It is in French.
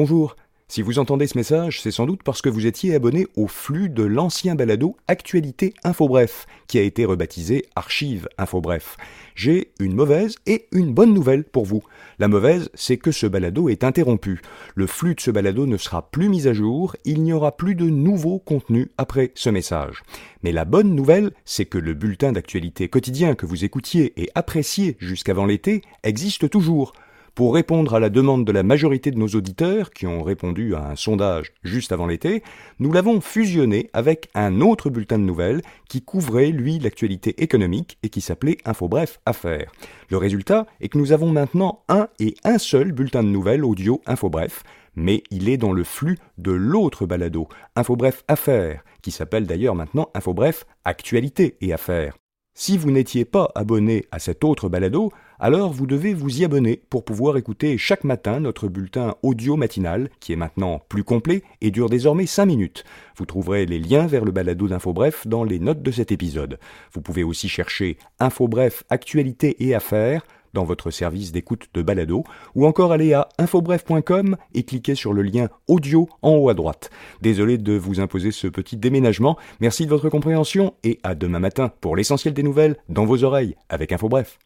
Bonjour. Si vous entendez ce message, c'est sans doute parce que vous étiez abonné au flux de l'ancien balado Actualité Infobref, qui a été rebaptisé Archive Infobref. J'ai une mauvaise et une bonne nouvelle pour vous. La mauvaise, c'est que ce balado est interrompu. Le flux de ce balado ne sera plus mis à jour, il n'y aura plus de nouveaux contenus après ce message. Mais la bonne nouvelle, c'est que le bulletin d'actualité quotidien que vous écoutiez et appréciez jusqu'avant l'été existe toujours. Pour répondre à la demande de la majorité de nos auditeurs, qui ont répondu à un sondage juste avant l'été, nous l'avons fusionné avec un autre bulletin de nouvelles qui couvrait, lui, l'actualité économique et qui s'appelait Infobref Affaires. Le résultat est que nous avons maintenant un et un seul bulletin de nouvelles audio Infobref, mais il est dans le flux de l'autre balado, Infobref Affaires, qui s'appelle d'ailleurs maintenant Infobref Actualité et Affaires. Si vous n'étiez pas abonné à cet autre balado, alors vous devez vous y abonner pour pouvoir écouter chaque matin notre bulletin audio matinal, qui est maintenant plus complet et dure désormais 5 minutes. Vous trouverez les liens vers le balado d'Infobref dans les notes de cet épisode. Vous pouvez aussi chercher Infobref Actualité et Affaires dans votre service d'écoute de balado, ou encore aller à infobref.com et cliquer sur le lien audio en haut à droite. Désolé de vous imposer ce petit déménagement, merci de votre compréhension et à demain matin pour l'essentiel des nouvelles dans vos oreilles avec Infobref.